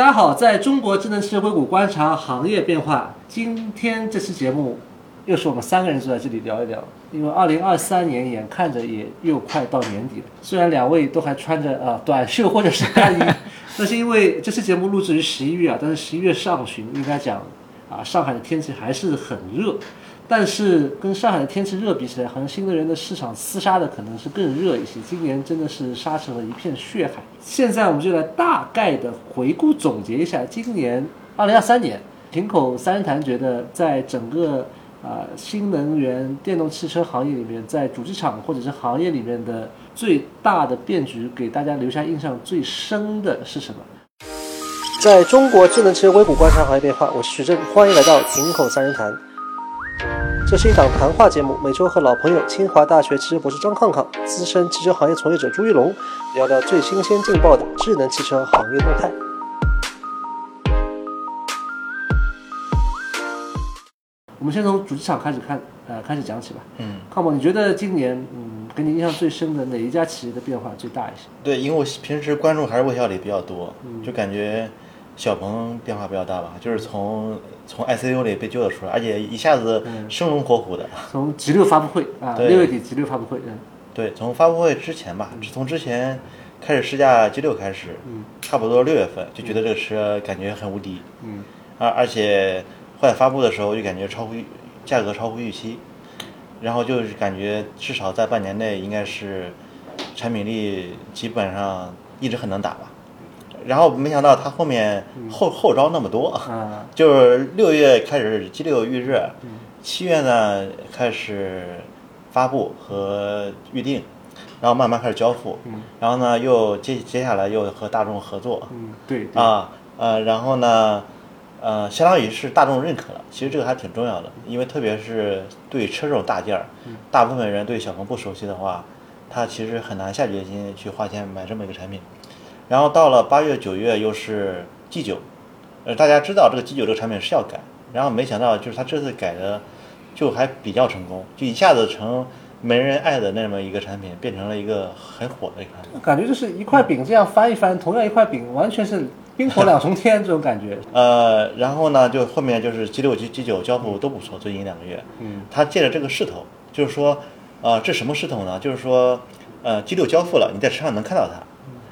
大家好，在中国智能汽车硅谷观察行业变化。今天这期节目又是我们三个人坐在这里聊一聊，因为二零二三年眼看着也又快到年底了。虽然两位都还穿着呃短袖或者是大衣，那是因为这期节目录制于十一月啊，但是十一月上旬应该讲啊，上海的天气还是很热。但是跟上海的天气热比起来，好像新能源的市场厮杀的可能是更热一些。今年真的是杀成了一片血海。现在我们就来大概的回顾总结一下今年二零二三年，平口三人谈觉得在整个啊新能源电动汽车行业里面，在主机厂或者是行业里面的最大的变局，给大家留下印象最深的是什么？在中国智能汽车硅谷观察行业变化，我是徐正，欢迎来到平口三人谈。这是一档谈话节目，每周和老朋友清华大学汽车博士张康康、资深汽车行业从业者朱一龙聊聊最新鲜劲爆的智能汽车行业动态。我们先从主机厂开始看，呃，开始讲起吧。嗯，康宝，你觉得今年，嗯，给你印象最深的哪一家企业的变化最大一些？对，因为我平时关注还是魏小李比较多，嗯就感觉小鹏变化比较大吧，就是从从 ICU 里被救了出来，而且一下子生龙活虎的。从 G 六发布会啊，对。六月底 G 六发布会，嗯。对，从发布会之前吧，从之前开始试驾 G 六开始，嗯。差不多六月份就觉得这个车感觉很无敌，嗯。而而且后来发布的时候就感觉超乎预价格超乎预期，然后就是感觉至少在半年内应该是产品力基本上一直很能打吧。然后没想到他后面后后招那么多，啊，就是六月开始激六预热，七月呢开始发布和预定，然后慢慢开始交付，然后呢又接接下来又和大众合作，嗯，对，对。啊，呃，然后呢，呃，相当于是大众认可了。其实这个还挺重要的，因为特别是对车这种大件儿，大部分人对小鹏不熟悉的话，他其实很难下决心去花钱买这么一个产品。然后到了八月、九月又是 G 九，呃，大家知道这个 G 九这个产品是要改，然后没想到就是它这次改的就还比较成功，就一下子成没人爱的那么一个产品，变成了一个很火的一个产品。感觉就是一块饼这样翻一翻，同样一块饼，完全是冰火两重天这种感觉。呃，然后呢，就后面就是 G 六、G G 九交付都不错，最近两个月，嗯，他借着这个势头，就是说，呃，这什么势头呢？就是说，呃，G 六交付了，你在车上能看到它，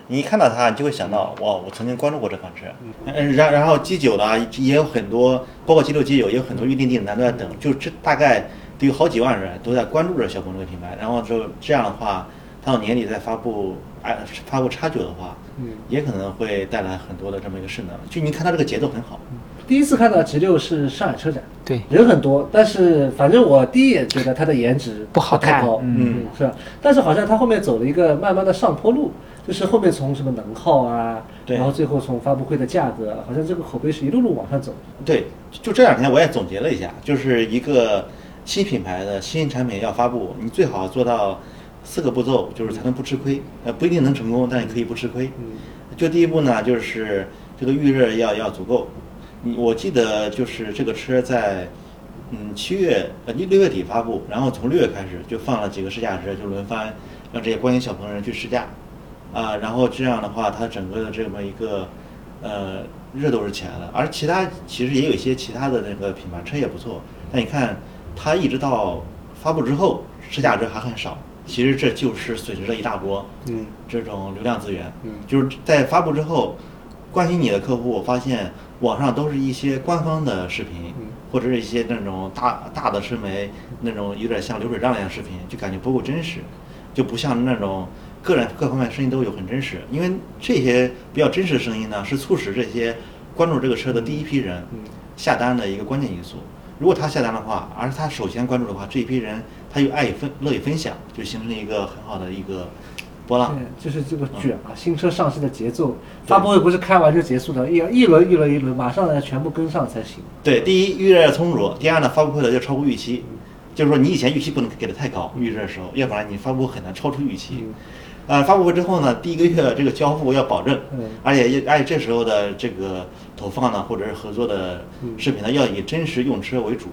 你一看到它，你就会想到，哇，我曾经关注过这款车。嗯，然然后 G 九呢，也有很多，包括 G 六、G 九也有很多预定订单都在等，就这大概得有好几万人都在关注着小鹏这个品牌。然后就这样的话，它到年底再发布，哎，发布叉九的话，嗯，也可能会带来很多的这么一个势能。就你看它这个节奏很好。第一次看到 G 六是上海车展，对，人很多，但是反正我第一眼觉得它的颜值不好看太高，嗯是吧？但是好像它后面走了一个慢慢的上坡路，就是后面从什么能耗啊，对然后最后从发布会的价格，好像这个口碑是一路路往上走。对，就这两天我也总结了一下，就是一个新品牌的新产品要发布，你最好做到四个步骤，就是才能不吃亏。呃，不一定能成功，但你可以不吃亏。嗯就第一步呢，就是这个预热要要足够。你我记得就是这个车在嗯七月呃六六月底发布，然后从六月开始就放了几个试驾车，就轮番让这些关心小鹏人去试驾，啊，然后这样的话，它整个的这么一个呃热度是起来了，而其他其实也有一些其他的那个品牌车也不错，但你看它一直到发布之后，试驾车还很少，其实这就是损失了一大波嗯这种流量资源，嗯。就是在发布之后，关心你的客户发现网上都是一些官方的视频，嗯或者是一些那种大大的车媒那种有点像流水账一样的视频，就感觉不够真实，就不像那种个人各方面声音都有很真实，因为这些比较真实的声音呢，是促使这些关注这个车的第一批人嗯下单的一个关键因素。如果他下单的话，而他首先关注的话，这一批人他又爱与分乐意分享，就形成了一个很好的一个波浪。对，就是这个卷啊，新车上市的节奏，发布会不是开完就结束的，一一轮一轮一轮，马上要全部跟上才行。对，第一预热要充足，第二呢发布会的要超过预期，就是说你以前预期不能给的太高，预热的时候，要不然你发布会很难超出预期。嗯呃，发布会之后呢，第一个月这个交付要保证，嗯而且也而且这时候的这个投放呢，或者是合作的视频呢，要以真实用车为主，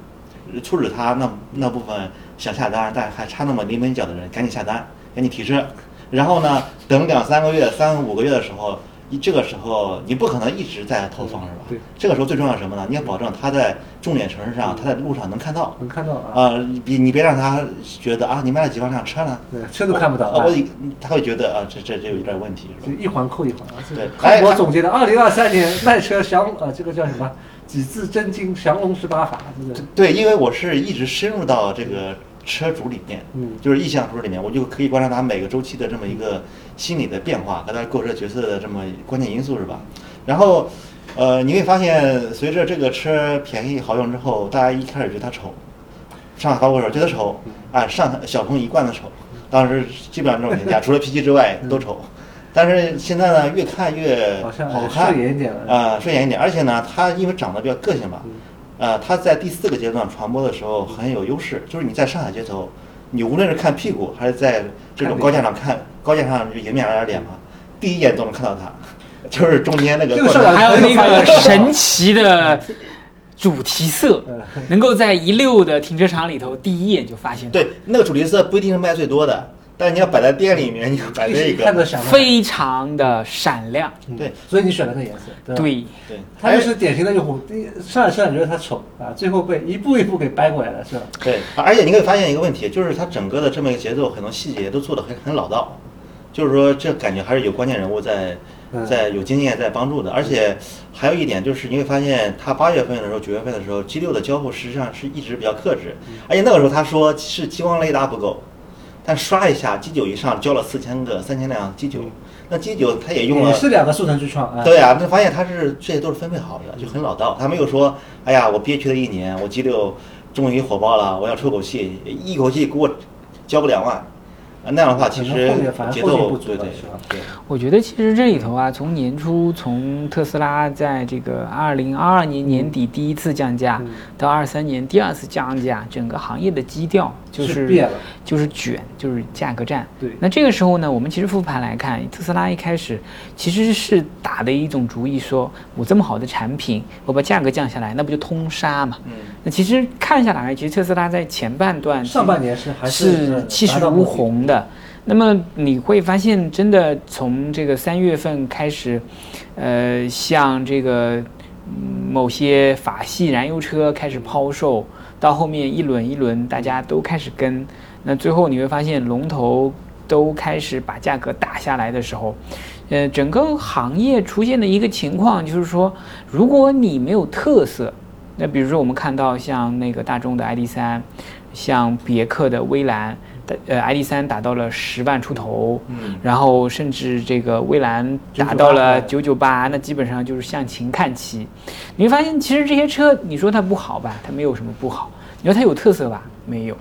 促使他那那部分想下单但还差那么临门一脚的人赶紧下单，赶紧提车，然后呢，等两三个月、三五个月的时候，你这个时候你不可能一直在投放是吧？对。这个时候最重要什么呢？你要保证他在重点城市上，他在路上能看到。能看到啊，啊，你你别让他觉得啊，你卖了几万辆车呢？对，车都看不到啊，啊我，他会觉得啊，这这这有点问题是吧？就一环扣一环啊。这对康哎还博总结的二零二三年卖车降啊，这个叫什么？几字真经降龙十八法，这个对，因为我是一直深入到这个车主里面，嗯就是意向车主里面，我就可以观察他每个周期的这么一个心理的变化和他购车角色的这么关键因素，是吧？然后，呃，你会发现，随着这个车便宜好用之后，大家一开始觉得它丑，上海发布的时候觉得丑，啊，上海小鹏一贯的丑，当时基本上这种评价，除了脾气之外都丑。但是现在呢，越看越好看，顺眼一点了。啊，顺眼一点，而且呢，它因为长得比较个性吧嗯，呃，它在第四个阶段传播的时候很有优势，就是你在上海街头，你无论是看屁股还是在这种高架上看，高架上就迎面而来的脸嘛，第一眼都能看到他，就是中间那个还有那个神 奇的主题色，嗯。能够在一溜的停车场里头第一眼就发现，对，那个主题色不一定是卖最多的，但你要摆在店里面，你要摆这个，非常的闪亮。嗯。对，所以你选了那颜色，对？对，对，他就是典型的用户，上来车上觉得它丑啊，最后被一步一步给掰过来了，是吧？对，而且你会发现一个问题，就是它整个的这么一个节奏，很多细节都做的很很老道，就是说这感觉还是有关键人物在嗯。在有经验在帮助的，而且还有一点就是你会发现，他八月份的时候、九月份的时候，G 六的交付实际上是一直比较克制，而且那个时候他说是激光雷达不够，但刷一下基九以上交了四千个、三千辆基九，那基九他也用了也是两个速成去创啊。对啊，那发现他是这些都是分配好的，就很老道。他没有说，哎呀，我憋屈了一年，我 G 六终于火爆了，我要出口气，一口气给我交个两万，啊那样的话其实后面反而节奏不足奏对对是吧对，我觉得其实这里头啊，从年初从特斯拉在这个二零二二年年底第一次降价，嗯到二三年第二次降价，整个行业的基调就是是变了就是卷，就是价格战。对那这个时候呢，我们其实复盘来看，特斯拉一开始其实是打的一种主意说，我这么好的产品，我把价格降下来，那不就通杀嘛？嗯，那其实看下来，其实特斯拉在前半段上半年是还是气势如虹的。那么你会发现，真的从这个三月份开始，呃，像这个、某些法系燃油车开始抛售，到后面一轮一轮大家都开始跟，那最后你会发现龙头都开始把价格打下来的时候，呃，整个行业出现的一个情况就是说，如果你没有特色，那比如说我们看到像那个大众的 ID 三，像别克的威兰呃 ID 三达到了十万出头，嗯，然后甚至这个蔚蓝达到了九九八，那基本上就是向秦看齐。你会发现，其实这些车，你说它不好吧，它没有什么不好；你说它有特色吧，没有。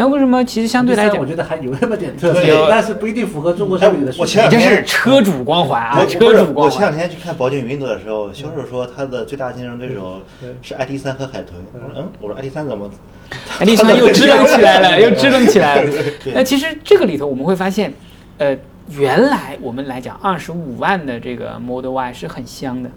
那为什么其实相对来讲我，觉得还有那么点特色，但是不一定符合中国消费者的需求。我前两天是车主光环啊，车主光环我前两。天去看宝骏云朵的时候，销售说他的最大竞争对手是 ID 三和海豚。我说嗯，我说 ID 三怎么？哎，你看又支棱起来了，又支棱起来了。那其实这个里头我们会发现，呃，原来我们来讲二十五万的这个 Model Y 是很香的，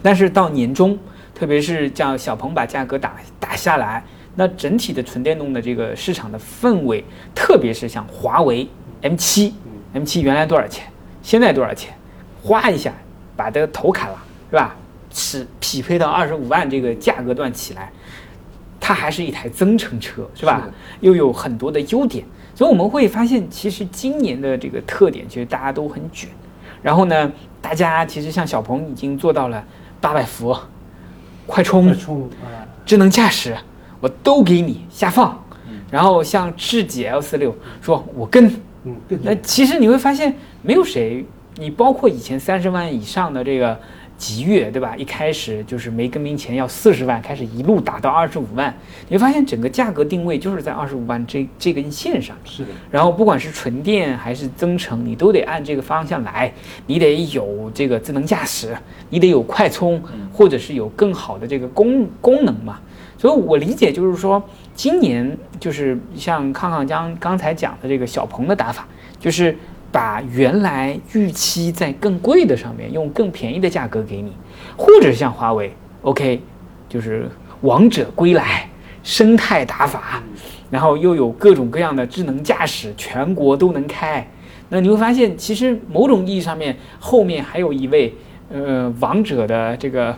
但是到年终，特别是叫小鹏把价格打打下来，那整体的纯电动的这个市场的氛围，特别是像华为 M7，M7 原来多少钱，现在多少钱，哗一下把这个头砍了，是吧？是匹配到二十五万这个价格段起来，它还是一台增程车，是吧？是又有很多的优点，所以我们会发现，其实今年的这个特点，其实大家都很卷。然后呢，大家其实像小鹏已经做到了八百伏、快充快、充啊，智能驾驶，我都给你下放。然后像智己 L 四六说，我跟。那其实你会发现，没有谁，你包括以前三十万以上的这个极越，对吧？一开始就是没更名前要四十万，开始一路打到二十五万，你会发现整个价格定位就是在二十五万这这根线上。是的，然后不管是纯电还是增程，你都得按这个方向来，你得有这个智能驾驶，你得有快充，或者是有更好的这个功功能嘛。所以我理解就是说，今年就是像康康将刚才讲的这个小鹏的打法，就是把原来预期在更贵的上面用更便宜的价格给你，或者像华为，OK，就是王者归来，生态打法，然后又有各种各样的智能驾驶，全国都能开。那你会发现，其实某种意义上面后面还有一位呃王者的这个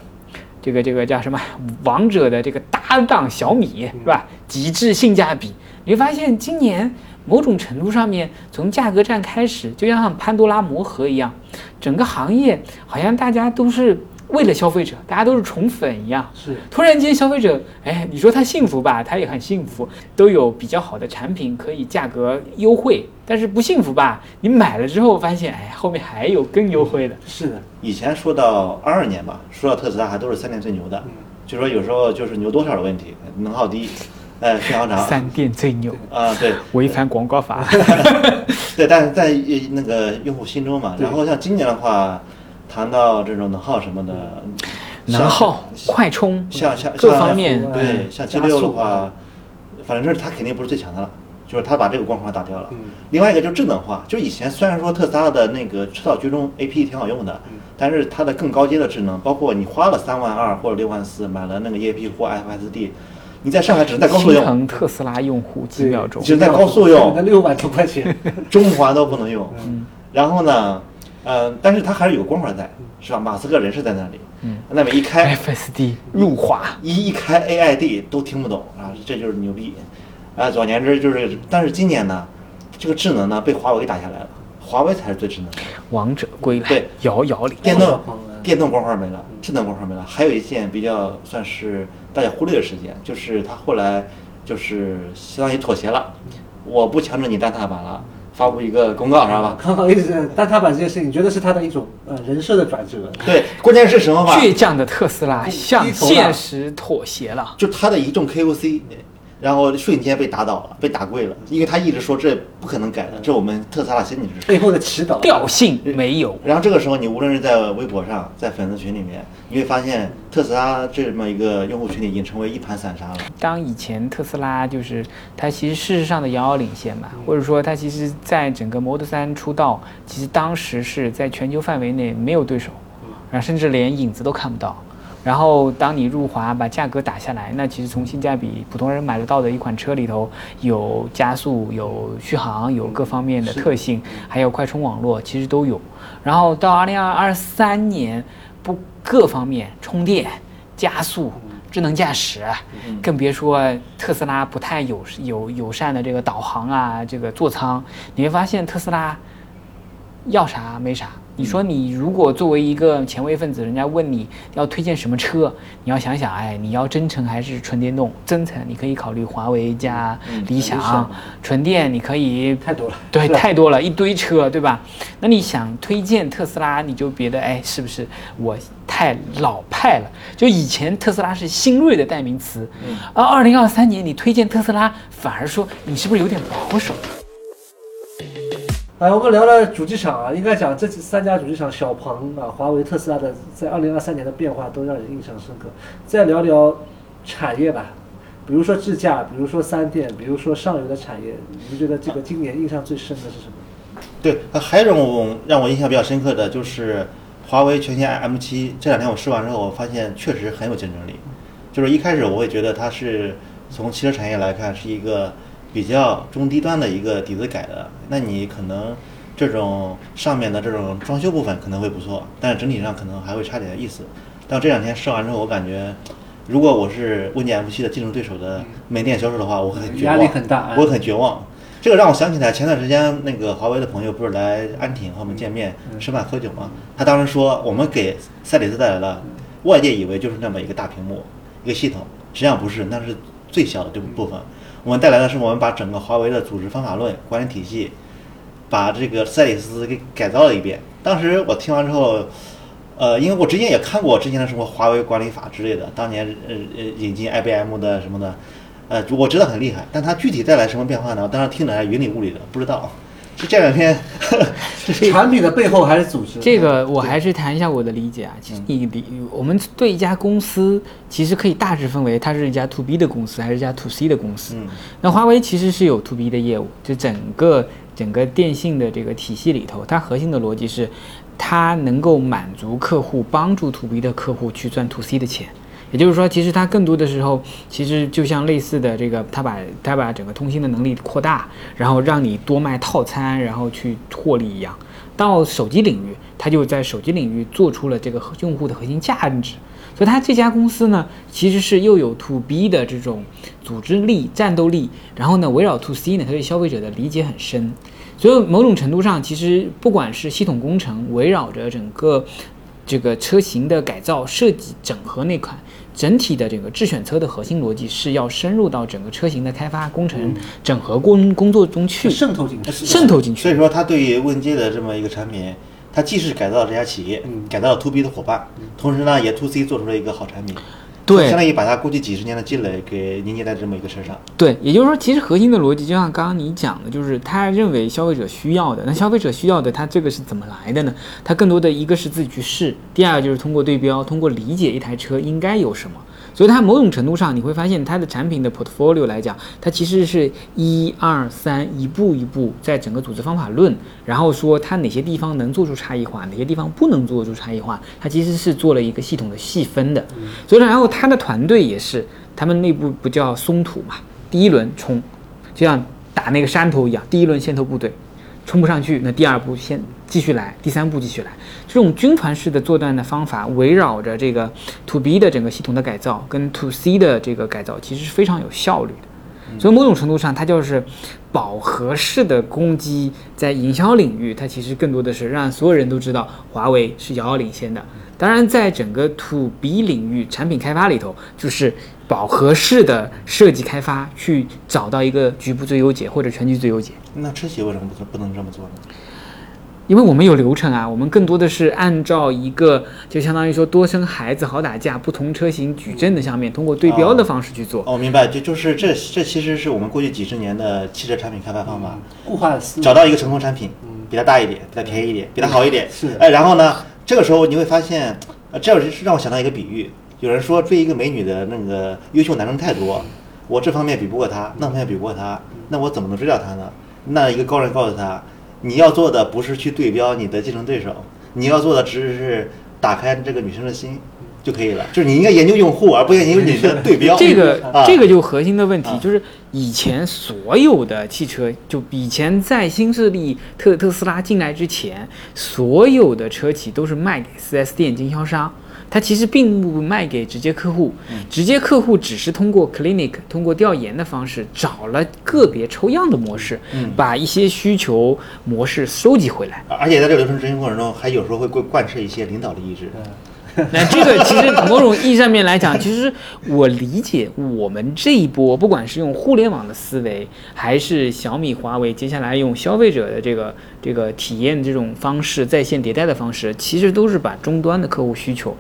这个这个叫什么王者的这个搭档小米是吧？极致性价比，你会发现今年某种程度上面从价格战开始，就像潘多拉魔盒一样，整个行业好像大家都是。为了消费者，大家都是宠粉一样。是，突然间消费者，哎，你说他幸福吧，他也很幸福，都有比较好的产品可以价格优惠。但是不幸福吧，你买了之后发现，哎，后面还有更优惠的。是的，以前说到二二年吧，说到特斯拉还都是三电最牛的，就说有时候就是牛多少的问题，能耗低，呃，续航长。三电最牛啊，对，违反广告法。对，但是在那个用户心中嘛。然后像今年的话。谈到这种能耗什么的，能耗、快充，像像各方面，对，像 G 六的话，反正是它肯定不是最强的了，就是它把这个光环打掉了。另外一个就是智能化，就以前虽然说特斯拉的那个车道居中 A P 挺好用的，但是它的更高阶的智能，包括你花了三万二或者六万四买了那个 E P 或 F S D，你在上海只能在高速用。特斯拉用户几秒钟，只能在高速用，那六万多块钱，中环都不能用。然后呢？呃，但是它还是有光环在，是吧？马斯克人是在那里，嗯，那么一开 FSD 入华，一一开 AID 都听不懂啊，这就是牛逼，啊，总而言之就是，但是今年呢，这个智能呢被华为给打下来了，华为才是最智能的，王者归来，对，遥遥领电动电动光环。没了，智能光环没了，还有一件比较算是大家忽略的事件，就是他后来就是相当于妥协了，我不强制你单踏板了。发布一个公告，知道吧？刚好意思，但他把这件事情，你觉得是他的一种呃人设的转折？对，关键是什么吧？倔强的特斯拉向现实妥协了，就他的一众 KOC。然后瞬间被打倒了，被打跪了，因为他一直说这不可能改的，这我们特斯拉心里是背后的祈祷，调性没有。然后这个时候，你无论是在微博上，在粉丝群里面，你会发现特斯拉这么一个用户群体已经成为一盘散沙了。当以前特斯拉就是它其实事实上的遥遥领先嘛，或者说它其实在整个 Model 3出道，其实当时是在全球范围内没有对手，然后甚至连影子都看不到。然后，当你入华把价格打下来，那其实从性价比，普通人买得到的一款车里头，有加速、有续航、有各方面的特性，还有快充网络，其实都有。然后到二零二二三年，不各方面充电、加速、智能驾驶，更别说特斯拉不太友友友善的这个导航啊，这个座舱，你会发现特斯拉要啥没啥。你说你如果作为一个前卫分子，人家问你要推荐什么车，你要想想，哎，你要真诚还是纯电动？真诚你可以考虑华为加理想，纯电你可以太多了，对，太多了，一堆车，对吧？那你想推荐特斯拉，你就觉得，哎，是不是我太老派了？就以前特斯拉是新锐的代名词，而二零二三年你推荐特斯拉，反而说你是不是有点保守？来，我们聊聊主机厂啊，应该讲这三家主机厂，小鹏啊、华为、特斯拉的，在二零二三年的变化都让人印象深刻。再聊聊产业吧，比如说智驾，比如说三电，比如说上游的产业，你们觉得这个今年印象最深的是什么？对，还有一种让我印象比较深刻的就是华为全新 M7，这两天我试完之后，我发现确实很有竞争力。就是一开始我会觉得它是从汽车产业来看是一个。比较中低端的一个底子改的，那你可能这种上面的这种装修部分可能会不错，但是整体上可能还会差点意思。但这两天试完之后，我感觉，如果我是问界 M7 的竞争对手的门店销售的话，我会很绝望，压力很大，我很绝望。这个让我想起来前段时间那个华为的朋友不是来安亭和我们见面吃饭喝酒吗？他当时说我们给赛里斯带来了，外界以为就是那么一个大屏幕一个系统，实际上不是，那是最小的这部分。我们带来的是，我们把整个华为的组织方法论、管理体系，把这个赛里斯给改造了一遍。当时我听完之后，呃，因为我之前也看过之前的什么华为管理法之类的，当年呃呃引进 IBM 的什么的，呃，我知道很厉害，但它具体带来什么变化呢？我当时听着还云里雾里的，不知道。就这两天，产品的背后还是组织。这个我还是谈一下我的理解啊。其实你理，我们对一家公司其实可以大致分为，它是一家 to B 的公司还是一家 to C 的公司。那华为其实是有 to B 的业务，就整个整个电信的这个体系里头，它核心的逻辑是，它能够满足客户，帮助 to B 的客户去赚 to C 的钱。也就是说，其实它更多的时候，其实就像类似的这个，它把它把整个通信的能力扩大，然后让你多卖套餐，然后去获利一样。到手机领域，它就在手机领域做出了这个用户的核心价值。所以它这家公司呢，其实是又有 to B 的这种组织力、战斗力，然后呢，围绕 to C 呢，它对消费者的理解很深。所以某种程度上，其实不管是系统工程，围绕着整个这个车型的改造、设计、整合那款，整体的这个智选车的核心逻辑是要深入到整个车型的开发、工程、整合工工作中去，渗透进去，渗透进去。所以说，它对于问界的这么一个产品，它既是改造了这家企业，改造了 to B 的伙伴，同时呢，也 to C 做出了一个好产品。对，相当于把它估计几十年的积累给凝结在这么一个车上。对，也就是说，其实核心的逻辑就像刚刚你讲的，就是他认为消费者需要的，那消费者需要的，他这个是怎么来的呢？他更多的一个是自己去试，第二个就是通过对标，通过理解一台车应该有什么。所以它某种程度上，你会发现它的产品的 portfolio 来讲，它其实是一二三一步一步在整个组织方法论，然后说它哪些地方能做出差异化，哪些地方不能做出差异化，它其实是做了一个系统的细分的。所以然后它的团队也是，他们内部不叫松土嘛，第一轮冲，就像打那个山头一样，第一轮先头部队冲不上去，那第二步先。继续来，第三步继续来，这种军团式的做段的方法，围绕着这个 to B 的整个系统的改造跟 to C 的这个改造，其实是非常有效率的。所以某种程度上，它就是饱和式的攻击，在营销领域，它其实更多的是让所有人都知道华为是遥遥领先的。当然，在整个 to B 领域产品开发里头，就是饱和式的设计开发，去找到一个局部最优解或者全局最优解。那车企为什么不不能这么做呢？因为我们有流程啊，我们更多的是按照一个，就相当于说多生孩子好打架，不同车型矩阵的下面，通过对标的方式去做。哦，明白，就就是这这其实是我们过去几十年的汽车产品开发方法，固化的思找到一个成功产品，比它大一点，比它便宜一点，比它好一点。是。哎，然后呢，这个时候你会发现，呃，这是让我想到一个比喻，有人说追一个美女的那个优秀男生太多，我这方面比不过他，那方面比不过他，那我怎么能追到他呢？那一个高人告诉他。你要做的不是去对标你的竞争对手，你要做的只是打开这个女生的心就可以了。就是你应该研究用户，而不研究你的对标。这个这个就核心的问题就是，以前所有的汽车，就以前在新势力特特斯拉进来之前，所有的车企都是卖给 4S 店经销商。它其实并不卖给直接客户，直接客户只是通过 clinic 通过调研的方式找了个别抽样的模式，把一些需求模式收集回来。而且在这个流程执行过程中，还有时候会贯贯彻一些领导的意志。那这个其实某种意义上面来讲，其实我理解我们这一波，不管是用互联网的思维，还是小米、华为接下来用消费者的这个这个体验这种方式在线迭代的方式，其实都是把终端的客户需求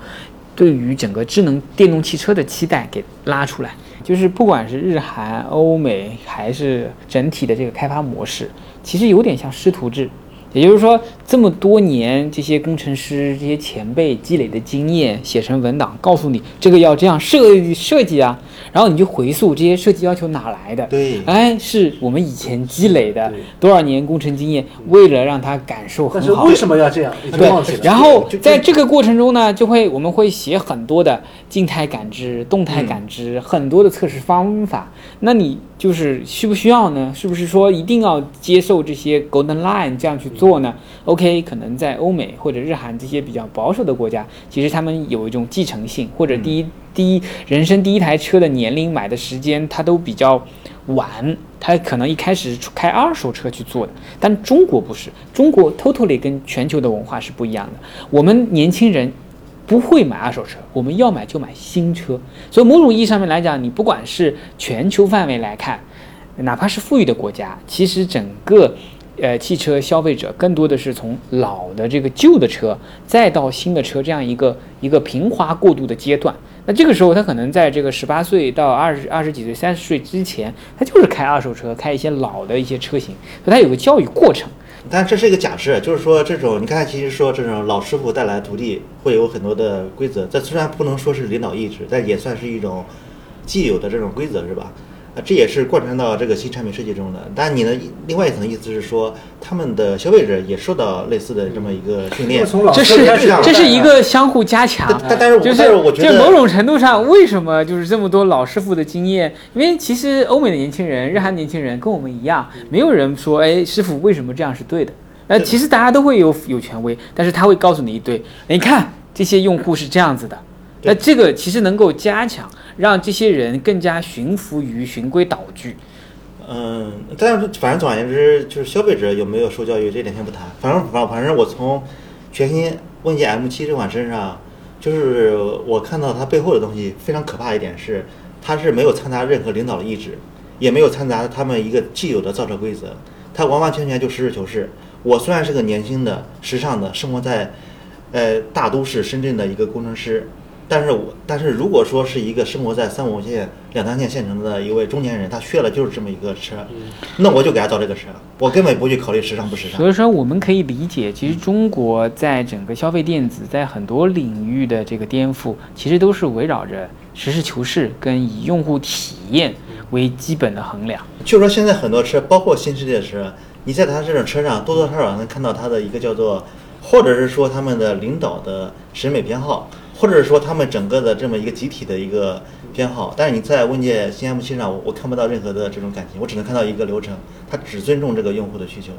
对于整个智能电动汽车的期待给拉出来。就是不管是日韩、欧美，还是整体的这个开发模式，其实有点像师徒制。也就是说，这么多年，这些工程师、这些前辈积累的经验，写成文档，告诉你这个要这样设计设计啊，然后你就回溯这些设计要求哪来的？对，哎，是我们以前积累的多少年工程经验，为了让他感受很好。为什么要这样？对，然后在这个过程中呢，就会我们会写很多的静态感知、动态感知，很多的测试方法。那你就是需不需要呢？是不是说一定要接受这些 golden line 这样去？做呢？OK，可能在欧美或者日韩这些比较保守的国家，其实他们有一种继承性，或者第一第一人生第一台车的年龄买的时间，它都比较晚，他可能一开始开二手车去做的。但中国不是，中国 totally 跟全球的文化是不一样的。我们年轻人不会买二手车，我们要买就买新车。所以某种意义上面来讲，你不管是全球范围来看，哪怕是富裕的国家，其实整个。呃，汽车消费者更多的是从老的这个旧的车，再到新的车这样一个一个平滑过渡的阶段。那这个时候，他可能在这个十八岁到二十二十几岁、三十岁之前，他就是开二手车，开一些老的一些车型，所以他有个教育过程。但这是一个假设，就是说这种你刚才其实说这种老师傅带来徒弟会有很多的规则，这虽然不能说是领导意志，但也算是一种既有的这种规则，是吧？啊，这也是贯穿到这个新产品设计中的。但你的，另外一层意思是说，他们的消费者也受到类似的这么一个训练。这是这是一个相互加强，但但但是我就是但是我觉得就某种程度上，为什么就是这么多老师傅的经验？因为其实欧美的年轻人、日韩年轻人跟我们一样，没有人说，哎，师傅为什么这样是对的？呃，其实大家都会有有权威，但是他会告诉你一堆，你看这些用户是这样子的。那这个其实能够加强，让这些人更加驯服于循规蹈矩。嗯，但是反正总而言之，就是消费者有没有受教育这点先不谈。反正反反正我从全新问界 M7 这款身上，就是我看到它背后的东西非常可怕一点是，它是没有掺杂任何领导的意志，也没有掺杂他们一个既有的造车规则，它完完全全就实事求是。我虽然是个年轻的、时尚的，生活在呃大都市深圳的一个工程师，但是我但是如果说是一个生活在三五线、两三线县城的一位中年人，他缺的就是这么一个车，那我就给他造这个车，我根本不去考虑时尚不时尚所。以说，我们可以理解，其实中国在整个消费电子在很多领域的这个颠覆，其实都是围绕着实事求是跟以用户体验为基本的衡量。就说现在很多车，包括新世界的车，你在它这种车上多多少少能看到它的一个叫做，或者是说他们的领导的审美偏好，或者说他们整个的这么一个集体的一个偏好。但是你在问界新 M 7上，我看不到任何的这种感情，我只能看到一个流程，他只尊重这个用户的需求，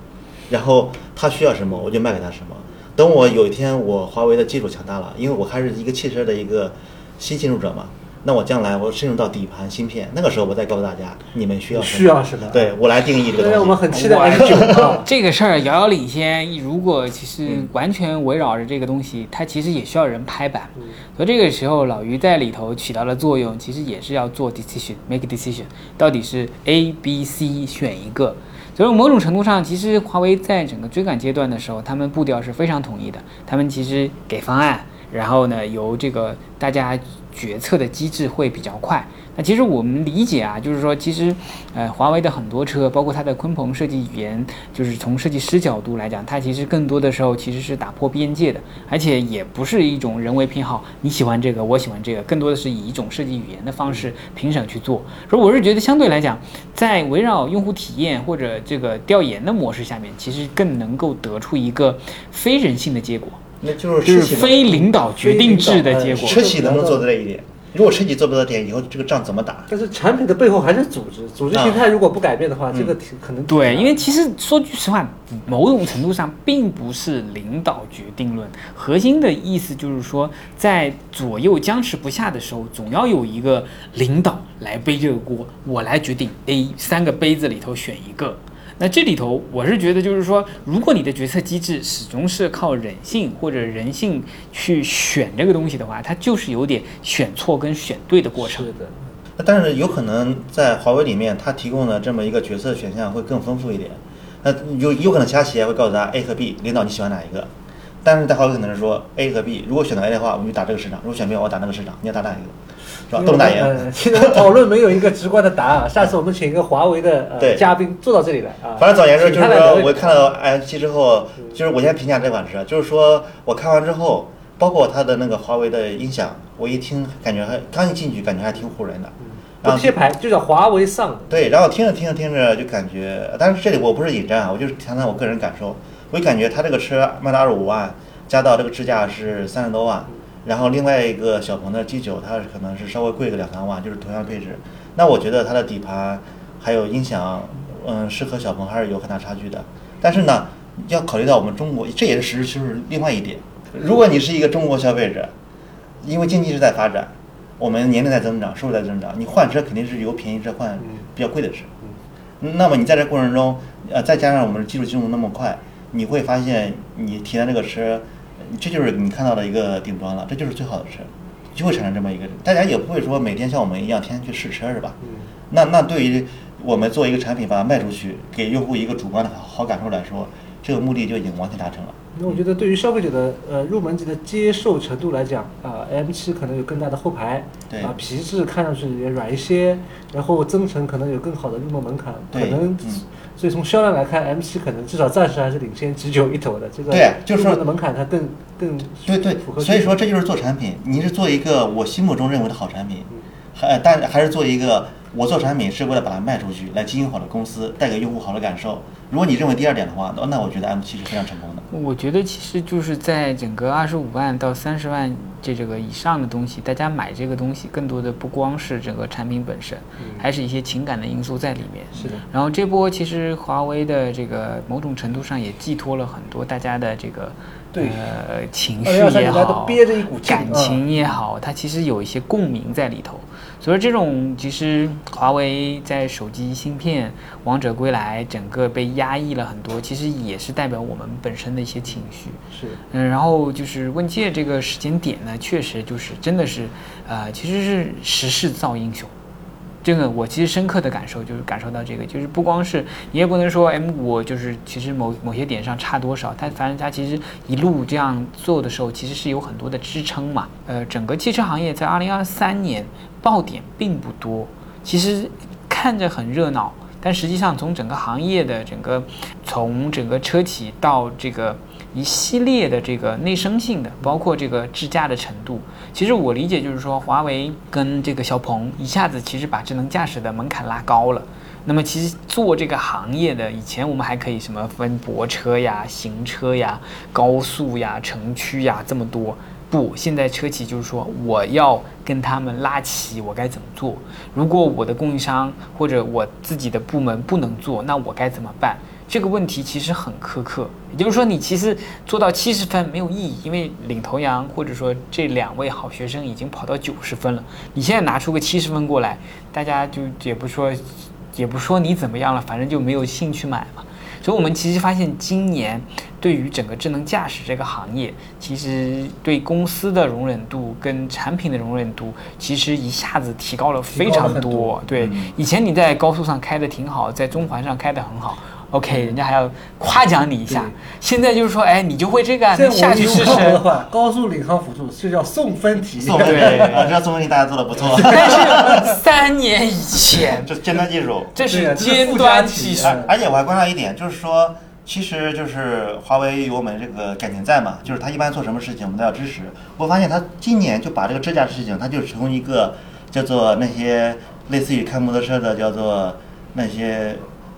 然后他需要什么我就卖给他什么。等我有一天我华为的技术强大了，因为我还是一个汽车的一个新进入者嘛，那我将来我深入到底盘芯片，那个时候我再告诉大家你们需要什么需要什么对我来定义这个东西。对，我们很期待9啊。这个事儿遥遥领先，如果其实完全围绕着这个东西，它其实也需要人拍板。所以这个时候，老于在里头起到了作用，其实也是要做 decision，make decision，到底是 A、B、C 选一个。所以某种程度上，其实华为在整个追赶阶段的时候，他们步调是非常统一的。他们其实给方案，然后呢，由这个大家决策的机制会比较快。那其实我们理解啊，就是说，其实，呃，华为的很多车，包括它的鲲鹏设计语言，就是从设计师角度来讲，它其实更多的时候其实是打破边界的，而且也不是一种人为偏好，你喜欢这个，我喜欢这个，更多的是以一种设计语言的方式评审去做。所以我是觉得相对来讲，在围绕用户体验或者这个调研的模式下面，其实更能够得出一个非人性的结果，那就是非领导决定制的结果。车企能不能做到这一点？如果车企做不到这一点，以后这个仗怎么打？但是产品的背后还是组织，组织形态如果不改变的话，这个挺可能挺对，因为其实说句实话，某种程度上并不是领导决定论，核心的意思就是说，在左右僵持不下的时候，总要有一个领导来背这个锅，我来决定 A 三个杯子里头选一个。那这里头，我是觉得就是说，如果你的决策机制始终是靠人性或者人性去选这个东西的话，它就是有点选错跟选对的过程是。的，那但是有可能在华为里面，它提供的这么一个决策选项会更丰富一点。那有有可能其他企业会告诉他 A 和 B，领导你喜欢哪一个？但是在华为可能是说 A 和 B，如果选择 A 的话，我们就打这个市场；如果选 B，我打那个市场。你要打哪一个？是吧？因为都能打赢。呃其实我们讨论没有一个直观的答案，下次我们请一个华为的呃嘉宾坐到这里来啊。反正总而言之，就是说，我看到 M 7之后，就是我先评价这款车，就是说我看完之后，包括它的那个华为的音响，我一听感觉还刚一进去感觉还挺唬人的。然后不贴牌，就叫华为上。对，然后听着听着听着就感觉，但是这里我不是引战啊，我就是谈谈我个人感受。我就感觉它这个车卖到二十五万，加到这个支架是三十多万，然后另外一个小鹏的 G9 它可能是稍微贵个两三万，就是同样配置。那我觉得它的底盘还有音响，嗯，是和小鹏还是有很大差距的。但是呢，要考虑到我们中国，这也是实事求是另外一点。如果你是一个中国消费者，因为经济是在发展，我们年龄在增长，收入在增长，你换车肯定是由便宜车换比较贵的车。那么你在这过程中，呃，再加上我们技术进步那么快，你会发现你提的这个车，这就是你看到的一个顶端了，这就是最好的车，就会产生这么一个，大家也不会说每天像我们一样天天去试车是吧？那那对于我们做一个产品把它卖出去，给用户一个主观的好好感受来说，这个目的就已经完全达成了。那我觉得对于消费者的呃入门级的接受程度来讲，啊、m 7可能有更大的后排，对啊、皮质看上去也软一些，然后增程可能有更好的入门门槛，可对能，嗯所以从销量来看，M 7可能至少暂时还是领先 G 9一头的，这个对就是说门的门槛它更更对对符合，所以说这就是做产品，你是做一个我心目中认为的好产品，还但还是做一个我做产品是为了把它卖出去，来经营好的公司，带给用户好的感受。如果你认为第二点的话，那那我觉得 M7 是非常成功的。我觉得其实就是在整个二十五万到三十万这这个以上的东西，大家买这个东西更多的不光是整个产品本身，还是一些情感的因素在里面。是的。然后这波其实华为的这个某种程度上也寄托了很多大家的这个对呃情绪也好，憋着一股感情也好，它其实有一些共鸣在里头。所以这种其实华为在手机芯片《王者归来》整个被压抑了很多，其实也是代表我们本身的一些情绪。是嗯，然后就是问界这个时间点呢，确实就是真的是，呃，其实是时势造英雄。这个我其实深刻的感受就是感受到这个，就是不光是你也不能说 M 五就是其实某某些点上差多少，它反正它其实一路这样做的时候，其实是有很多的支撑嘛。呃，整个汽车行业在二零二三年爆点并不多，其实看着很热闹，但实际上从整个行业的整个从整个车企到这个一系列的这个内生性的，包括这个智驾的程度，其实我理解就是说，华为跟这个小鹏一下子其实把智能驾驶的门槛拉高了。那么其实做这个行业的，以前我们还可以什么分泊车呀、行车呀、高速呀、城区呀这么多。不，现在车企就是说，我要跟他们拉齐，我该怎么做？如果我的供应商或者我自己的部门不能做，那我该怎么办？这个问题其实很苛刻，也就是说，你其实做到七十分没有意义，因为领头羊或者说这两位好学生已经跑到九十分了。你现在拿出个七十分过来，大家就也不说，也不说你怎么样了，反正就没有兴趣买嘛。所以，我们其实发现，今年对于整个智能驾驶这个行业，其实对公司的容忍度跟产品的容忍度，其实一下子提高了非常多对，以前你在高速上开的挺好，在中环上开的很好，OK，人家还要夸奖你一下。现在就是说，哎，你就会这个你下去试我们的试。话，高速领航辅助就叫送分题。送分题对 啊，这送分题大家做的不错，但是三年以前，这是尖端技术。这是尖端体技术。而而且我还观察一点，就是说，其实就是华为有我们这个感情在嘛，就是他一般做什么事情我们都要支持。我发现他今年就把这个支架事情，他就从一个叫做那些类似于开摩托车的叫做那些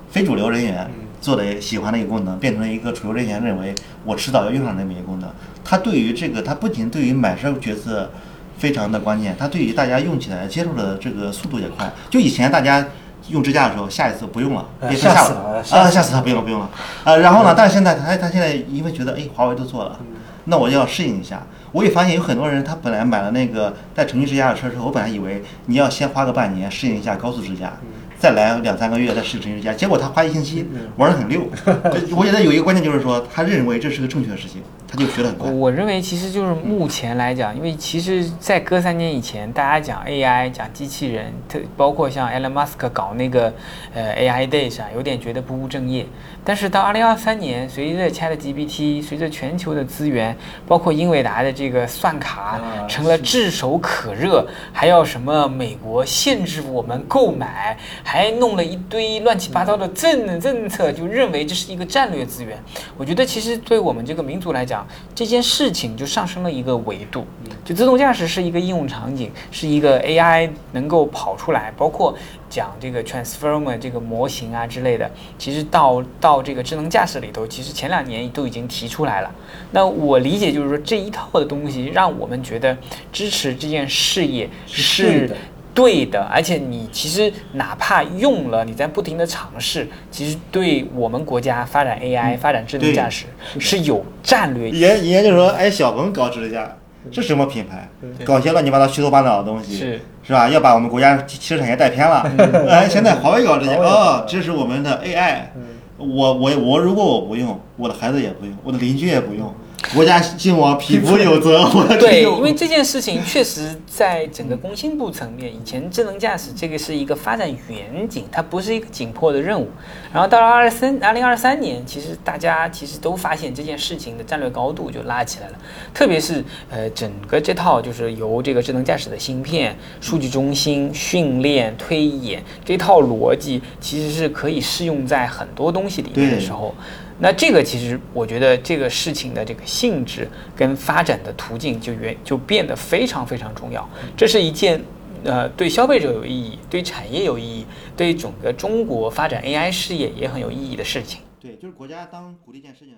非主流人员做的喜欢的一个功能，变成了一个储油人员认为我迟早要用上这么一个功能。它对于这个，它不仅对于买车角色非常的关键，它对于大家用起来接受的这个速度也快。就以前大家用支架的时候，下一次不用了，哎别说下吓死了啊，吓死吓死他，不用了，不用了。啊，然后呢，但是现在他他现在因为觉得，哎，华为都做了，那我就要适应一下。我也发现有很多人，他本来买了那个带程序支架的车之后，我本来以为你要先花个半年适应一下高速支架，再来两三个月再适应城区支架，结果他花一星期玩得很溜。我觉得有一个关键就是说，他认为这是个正确的事情，他就学得很快。我认为其实就是目前来讲，因为其实，在隔三年以前，大家讲 AI、讲机器人，特包括像 Elon Musk 搞那个呃 AI Days 啊，有点觉得不务正业。但是到二零二三年，随着 ChatGPT，随着全球的资源，包括英伟达的这个算卡啊成了炙手可热，还要什么美国限制我们购买，还弄了一堆乱七八糟的政政策，就认为这是一个战略资源。我觉得其实对我们这个民族来讲，这件事情就上升了一个维度。就自动驾驶是一个应用场景，是一个 AI 能够跑出来，包括讲这个 transformer 这个模型啊之类的，其实到到这个智能驾驶里头，其实前两年都已经提出来了。那我理解就是说这一套的东西，让我们觉得支持这件事业是对的，而且你其实哪怕用了，你在不停的尝试，其实对我们国家发展 AI、发展智能驾驶是有战略以前以前就说，哎，小鹏搞智能驾，这什么品牌？搞些乱七八糟、虚头巴脑的东西，是是吧？要把我们国家汽车产业带偏了。哎，现在华为搞这些，哦，这是我们的 AI。我我我，如果我不用，我的孩子也不用，我的邻居也不用。国家敬我匹夫有责，对，因为这件事情确实在整个工信部层面，以前智能驾驶这个是一个发展远景，它不是一个紧迫的任务。然后到了二三二零二三年，其实大家其实都发现这件事情的战略高度就拉起来了，特别是呃整个这套就是由这个智能驾驶的芯片、数据中心、训练、推演这套逻辑，其实是可以适用在很多东西里面的时候。那这个其实我觉得这个事情的这个性质跟发展的途径就原就变得非常非常重要。这是一件呃对消费者有意义，对产业有意义，对整个中国发展 AI 事业也很有意义的事情。对，就是国家当鼓励一件事情。